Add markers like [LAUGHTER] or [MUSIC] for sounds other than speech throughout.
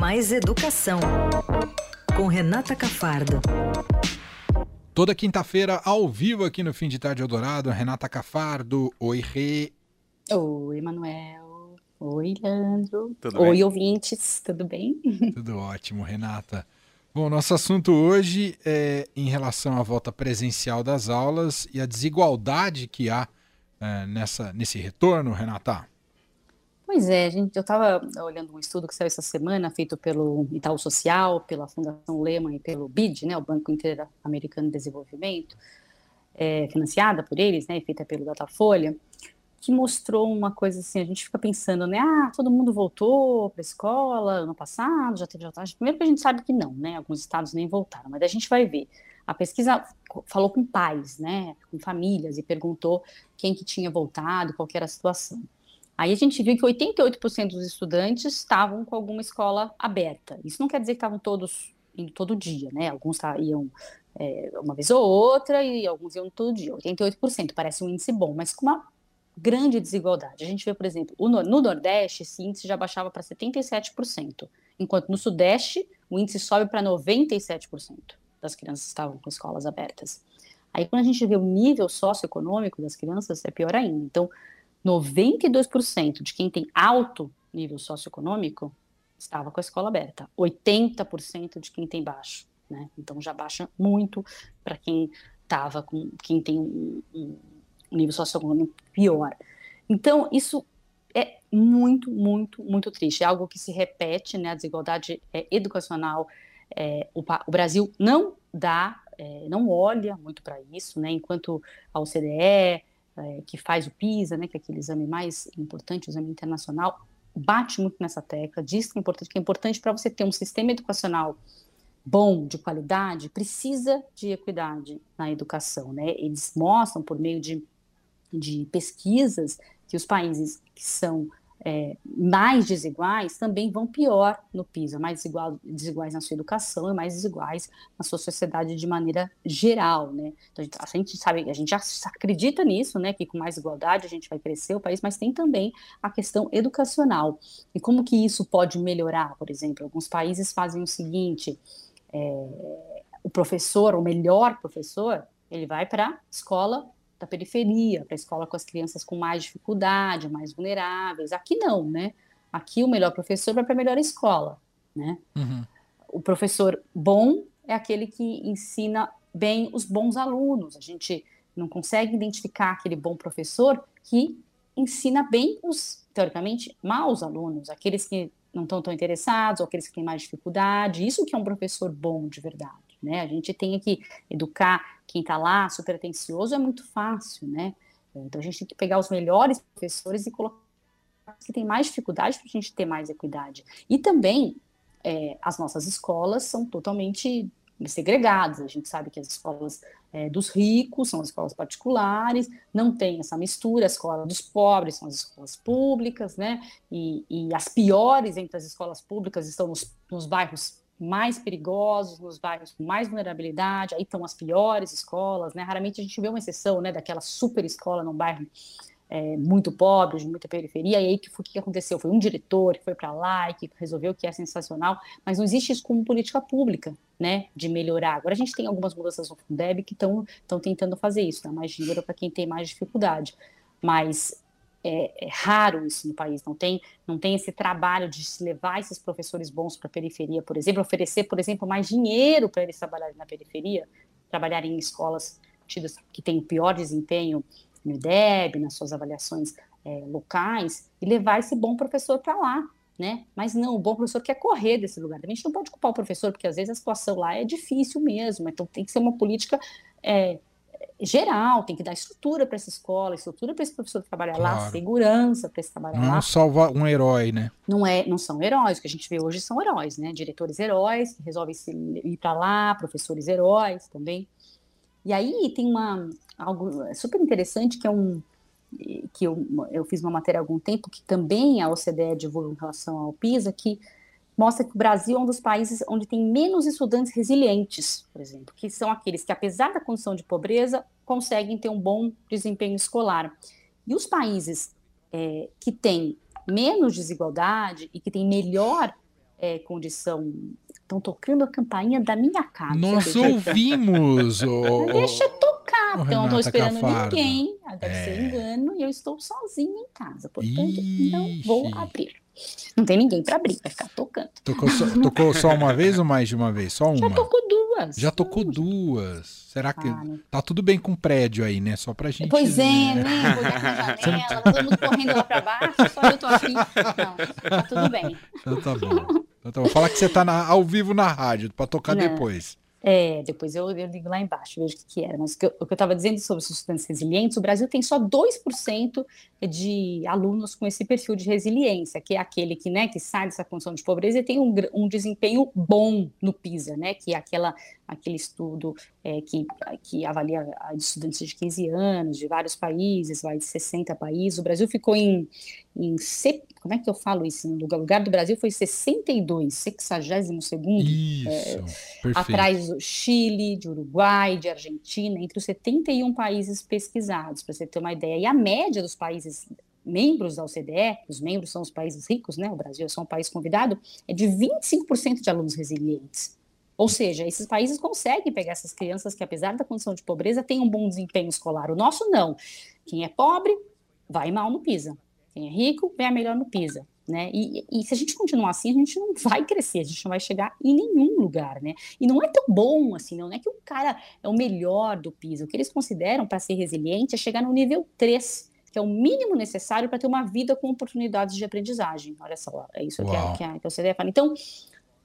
Mais Educação, com Renata Cafardo. Toda quinta-feira, ao vivo aqui no Fim de Tarde Eldorado, Renata Cafardo. Oi, Rê. Oi, Manuel. Oi, Leandro. Tudo Oi, bem? ouvintes. Tudo bem? [LAUGHS] Tudo ótimo, Renata. Bom, nosso assunto hoje é em relação à volta presencial das aulas e a desigualdade que há é, nessa, nesse retorno, Renata. Pois é, gente, eu estava olhando um estudo que saiu essa semana, feito pelo Itaú Social, pela Fundação Lehman e pelo BID, né, o Banco Interamericano de Desenvolvimento, é, financiada por eles, né, feita pelo Datafolha, que mostrou uma coisa assim, a gente fica pensando, né, ah, todo mundo voltou para a escola ano passado, já teve vantagem. Primeiro que a gente sabe que não, né, alguns estados nem voltaram, mas a gente vai ver. A pesquisa falou com pais, né, com famílias, e perguntou quem que tinha voltado, qual era a situação. Aí a gente viu que 88% dos estudantes estavam com alguma escola aberta. Isso não quer dizer que estavam todos indo todo dia, né? Alguns iam é, uma vez ou outra e alguns iam todo dia. 88% parece um índice bom, mas com uma grande desigualdade. A gente vê, por exemplo, no, no Nordeste, esse índice já baixava para 77%, enquanto no Sudeste o índice sobe para 97% das crianças estavam com escolas abertas. Aí quando a gente vê o nível socioeconômico das crianças, é pior ainda. Então, 92% de quem tem alto nível socioeconômico estava com a escola aberta, 80% de quem tem baixo, né? Então já baixa muito para quem estava com quem tem um, um, nível socioeconômico pior. Então isso é muito, muito, muito triste. É algo que se repete, né? A desigualdade é, educacional. É, o, o, Brasil não dá, é, não olha muito para isso, né? Enquanto a OCDE é, que faz o PISA, né, que é aquele exame mais importante, o exame internacional, bate muito nessa tecla, diz que é importante, que é importante para você ter um sistema educacional bom, de qualidade, precisa de equidade na educação, né? Eles mostram por meio de, de pesquisas que os países que são é, mais desiguais também vão pior no PISA, mais desigual, desiguais na sua educação e mais desiguais na sua sociedade de maneira geral, né? Então, a gente, gente sabe, a gente já acredita nisso, né? Que com mais igualdade a gente vai crescer o país, mas tem também a questão educacional e como que isso pode melhorar, por exemplo, alguns países fazem o seguinte: é, o professor, o melhor professor, ele vai para a escola da periferia, para a escola com as crianças com mais dificuldade, mais vulneráveis. Aqui não, né? Aqui o melhor professor vai para a melhor escola, né? Uhum. O professor bom é aquele que ensina bem os bons alunos. A gente não consegue identificar aquele bom professor que ensina bem os, teoricamente, maus alunos, aqueles que não estão tão interessados, ou aqueles que têm mais dificuldade. Isso que é um professor bom de verdade né? A gente tem que educar quem está lá super atencioso, é muito fácil, né? Então a gente tem que pegar os melhores professores e colocar que tem mais dificuldade para a gente ter mais equidade. E também é, as nossas escolas são totalmente segregadas. A gente sabe que as escolas é, dos ricos são as escolas particulares, não tem essa mistura, a escola dos pobres são as escolas públicas, né? E, e as piores entre as escolas públicas estão nos, nos bairros mais perigosos, nos bairros com mais vulnerabilidade, aí estão as piores escolas, né? Raramente a gente vê uma exceção, né, daquela super escola num bairro é, muito pobre, de muita periferia, e aí que, o que aconteceu? Foi um diretor que foi para lá e que resolveu que é sensacional, mas não existe isso como política pública, né, de melhorar. Agora a gente tem algumas mudanças no Fundeb que estão tentando fazer isso, dar mais dinheiro para quem tem mais dificuldade, mas é, é, raro isso no país, não tem, não tem esse trabalho de levar esses professores bons para a periferia, por exemplo, oferecer, por exemplo, mais dinheiro para eles trabalharem na periferia, trabalharem em escolas tidas que têm o pior desempenho no IDEB, nas suas avaliações é, locais, e levar esse bom professor para lá, né? Mas não, o bom professor quer correr desse lugar. A gente não pode culpar o professor, porque às vezes a situação lá é difícil mesmo, então tem que ser uma política é, geral, tem que dar estrutura para essa escola, estrutura para esse professor trabalhar claro. lá, segurança para esse trabalhar não lá. Não salva um herói, né? Não é, não são heróis, o que a gente vê hoje são heróis, né? Diretores heróis que resolvem ir para lá, professores heróis também. E aí tem uma algo super interessante que é um que eu, eu fiz uma matéria há algum tempo que também a OCDE divulga em relação ao PISA que mostra que o Brasil é um dos países onde tem menos estudantes resilientes, por exemplo, que são aqueles que, apesar da condição de pobreza, conseguem ter um bom desempenho escolar. E os países é, que têm menos desigualdade e que têm melhor é, condição. Estão tocando a campainha da minha casa. Nós ouvimos! [LAUGHS] o... Deixa tocar, porque eu não estou esperando Cafardo. ninguém. Deve é. ser engano, e eu estou sozinha em casa. Portanto, Ixi. não vou abrir. Não tem ninguém para abrir, vai ficar tocando. Tocou só, tocou só, uma vez ou mais de uma vez? Só uma? Já tocou duas. Já tocou duas. Será que ah, tá tudo bem com o prédio aí, né? Só pra gente. Pois é, né? né? janela, todo mundo correndo lá pra baixo, só eu tô aqui. Não, tá tudo bem. Então tá bom. Então tá bom. Fala que você tá na, ao vivo na rádio, pra tocar Não. depois. É, depois eu, eu ligo lá embaixo, vejo o que, que era. Mas o que eu estava dizendo sobre estudantes resilientes, o Brasil tem só 2% de alunos com esse perfil de resiliência, que é aquele que, né, que sai dessa condição de pobreza e tem um, um desempenho bom no PISA, né, que é aquela, aquele estudo é, que, que avalia estudantes de 15 anos, de vários países, vai de 60 países. O Brasil ficou em, em como é que eu falo isso? No lugar do Brasil foi 62, 62 segundo, isso, é, atrás do Chile, de Uruguai, de Argentina, entre os 71 países pesquisados, para você ter uma ideia. E a média dos países membros da OCDE, os membros são os países ricos, né? O Brasil é só um país convidado, é de 25% de alunos resilientes. Ou seja, esses países conseguem pegar essas crianças que, apesar da condição de pobreza, têm um bom desempenho escolar. O nosso não. Quem é pobre vai mal no PISA. Quem é rico vai melhor no PISA. Né? E, e, se a gente continuar assim, a gente não vai crescer, a gente não vai chegar em nenhum lugar, né? E não é tão bom assim, não é que o cara é o melhor do PISA. O que eles consideram para ser resiliente é chegar no nível 3, que é o mínimo necessário para ter uma vida com oportunidades de aprendizagem. Olha só, é isso que a, que a, que a OCDE fala. Então,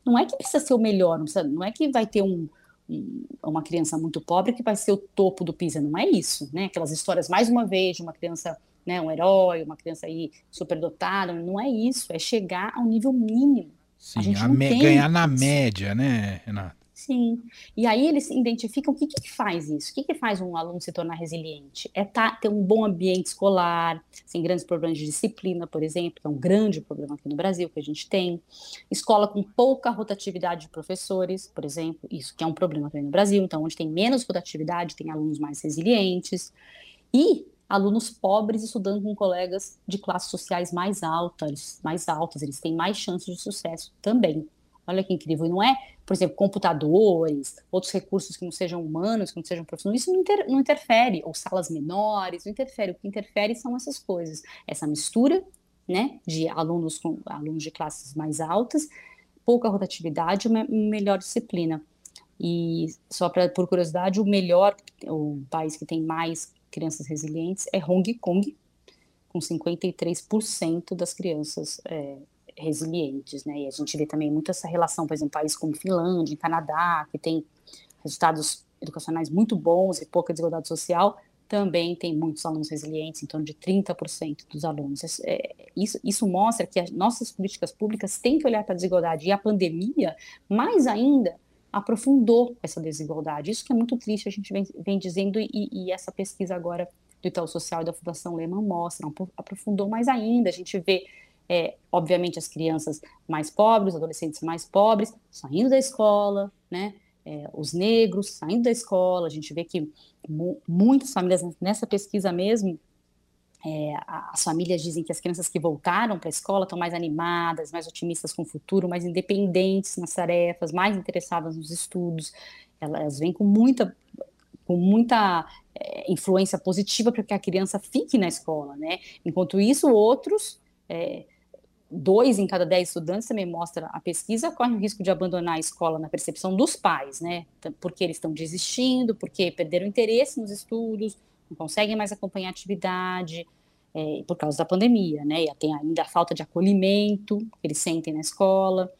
não é que precisa ser o melhor, não, precisa, não é que vai ter um, um, uma criança muito pobre que vai ser o topo do PISA, não é isso, né? Aquelas histórias, mais uma vez, de uma criança, né, um herói, uma criança aí superdotada, não é isso, é chegar ao nível mínimo. Sim, a a ganhar na média, né, Renata? Sim. E aí eles identificam o que, que faz isso, o que, que faz um aluno se tornar resiliente. É tá, ter um bom ambiente escolar, sem grandes problemas de disciplina, por exemplo, que é um grande problema aqui no Brasil que a gente tem. Escola com pouca rotatividade de professores, por exemplo, isso que é um problema também no Brasil. Então, onde tem menos rotatividade, tem alunos mais resilientes. E alunos pobres estudando com colegas de classes sociais mais altas, mais altas, eles têm mais chances de sucesso também. Olha que incrível. E não é, por exemplo, computadores, outros recursos que não sejam humanos, que não sejam profissionais. Isso não, inter, não interfere. Ou salas menores, não interfere. O que interfere são essas coisas. Essa mistura né, de alunos com alunos de classes mais altas, pouca rotatividade, uma melhor disciplina. E só pra, por curiosidade, o melhor, o país que tem mais crianças resilientes é Hong Kong, com 53% das crianças é, resilientes, né? E a gente vê também muito essa relação, por exemplo, países como Finlândia, Canadá, que tem resultados educacionais muito bons e pouca desigualdade social, também tem muitos alunos resilientes, em torno de 30% dos alunos. É, isso, isso mostra que as nossas políticas públicas têm que olhar para a desigualdade, e a pandemia, mais ainda, aprofundou essa desigualdade. Isso que é muito triste, a gente vem, vem dizendo, e, e essa pesquisa agora do Itaú Social e da Fundação Lehman mostra, aprofundou mais ainda, a gente vê é, obviamente, as crianças mais pobres, os adolescentes mais pobres, saindo da escola, né? É, os negros saindo da escola. A gente vê que mu muitas famílias, nessa pesquisa mesmo, é, as famílias dizem que as crianças que voltaram para a escola estão mais animadas, mais otimistas com o futuro, mais independentes nas tarefas, mais interessadas nos estudos. Elas vêm com muita, com muita é, influência positiva para que a criança fique na escola, né? Enquanto isso, outros é, dois em cada dez estudantes, também mostra a pesquisa, correm o risco de abandonar a escola na percepção dos pais, né? Porque eles estão desistindo, porque perderam interesse nos estudos, não conseguem mais acompanhar a atividade, é, por causa da pandemia, né? E tem ainda a falta de acolhimento que eles sentem na escola,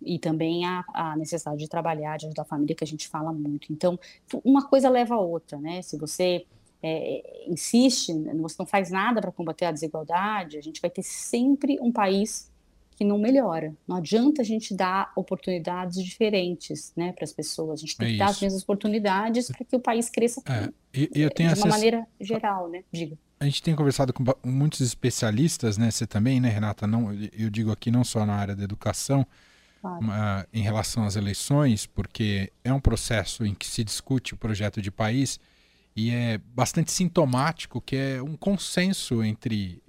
e também a, a necessidade de trabalhar, de ajudar a família, que a gente fala muito. Então, uma coisa leva a outra, né? Se você é, insiste, você não faz nada para combater a desigualdade, a gente vai ter sempre um país que não melhora. Não adianta a gente dar oportunidades diferentes né, para as pessoas. A gente tem é que dar as mesmas oportunidades para que o país cresça é, eu, eu tenho de uma maneira geral, né? Diga. A gente tem conversado com muitos especialistas, né? Você também, né, Renata? Não, eu digo aqui não só na área da educação, claro. uh, em relação às eleições, porque é um processo em que se discute o projeto de país e é bastante sintomático que é um consenso entre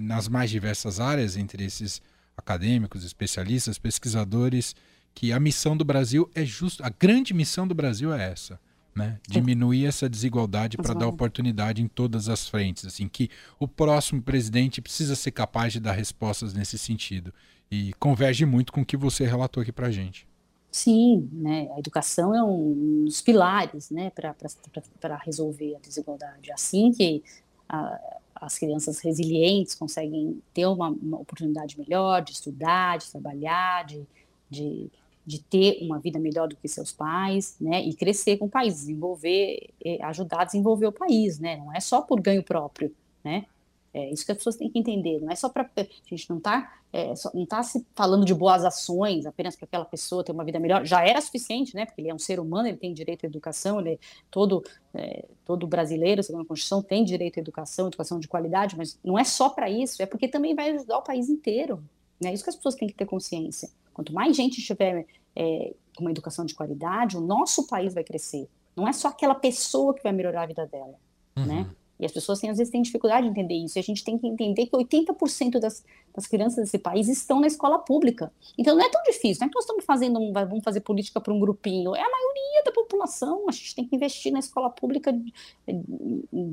nas mais diversas áreas entre esses acadêmicos, especialistas, pesquisadores, que a missão do Brasil é justo, a grande missão do Brasil é essa, né? Diminuir essa desigualdade para dar oportunidade em todas as frentes, assim, que o próximo presidente precisa ser capaz de dar respostas nesse sentido. E converge muito com o que você relatou aqui para gente. Sim, né? A educação é um dos pilares, né, para resolver a desigualdade. Assim que a, as crianças resilientes conseguem ter uma, uma, oportunidade melhor de estudar, de trabalhar, de, de, de, ter uma vida melhor do que seus pais, né, e crescer com o país, desenvolver, ajudar a desenvolver o país, né, não é só por ganho próprio, né, é isso que as pessoas têm que entender. Não é só para. A gente não está é, não tá se falando de boas ações apenas para aquela pessoa ter uma vida melhor. Já era suficiente, né? Porque ele é um ser humano, ele tem direito à educação, ele é todo, é, todo brasileiro, segundo a Constituição, tem direito à educação, educação de qualidade, mas não é só para isso, é porque também vai ajudar o país inteiro. É isso que as pessoas têm que ter consciência. Quanto mais gente tiver é, uma educação de qualidade, o nosso país vai crescer. Não é só aquela pessoa que vai melhorar a vida dela, uhum. né? E as pessoas têm, às vezes têm dificuldade de entender isso. E a gente tem que entender que 80% das, das crianças desse país estão na escola pública. Então não é tão difícil, não é que nós estamos fazendo, vamos fazer política para um grupinho. É a maioria da população. A gente tem que investir na escola pública de,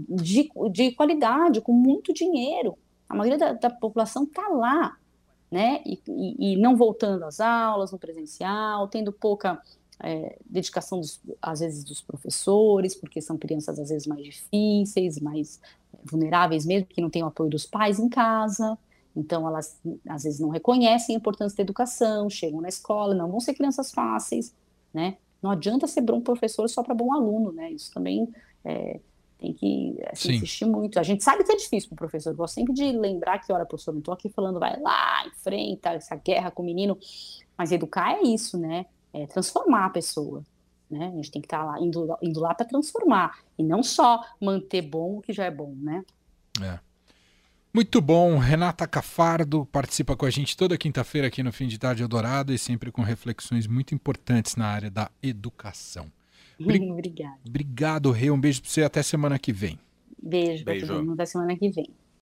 de, de qualidade, com muito dinheiro. A maioria da, da população está lá, né? E, e, e não voltando às aulas, no presencial, tendo pouca é, dedicação, dos, às vezes, dos professores, porque são crianças, às vezes, mais difíceis, mais vulneráveis mesmo, que não têm o apoio dos pais em casa. Então, elas, às vezes, não reconhecem a importância da educação, chegam na escola, não vão ser crianças fáceis, né? Não adianta ser bom professor só para bom aluno, né? Isso também é, tem que assim, insistir muito. A gente sabe que é difícil para o professor. Eu gosto sempre de lembrar que, olha, professor, não estou aqui falando, vai lá, enfrenta essa guerra com o menino. Mas educar é isso, né? É, transformar a pessoa. Né? A gente tem que estar tá lá, indo, indo lá para transformar, e não só manter bom o que já é bom, né? É. Muito bom, Renata Cafardo participa com a gente toda quinta-feira aqui no Fim de Tarde Eldorado e sempre com reflexões muito importantes na área da educação. Bri Obrigada. Obrigado, Rê. Um beijo para você até semana que vem. Beijo, beijo. Até semana que vem.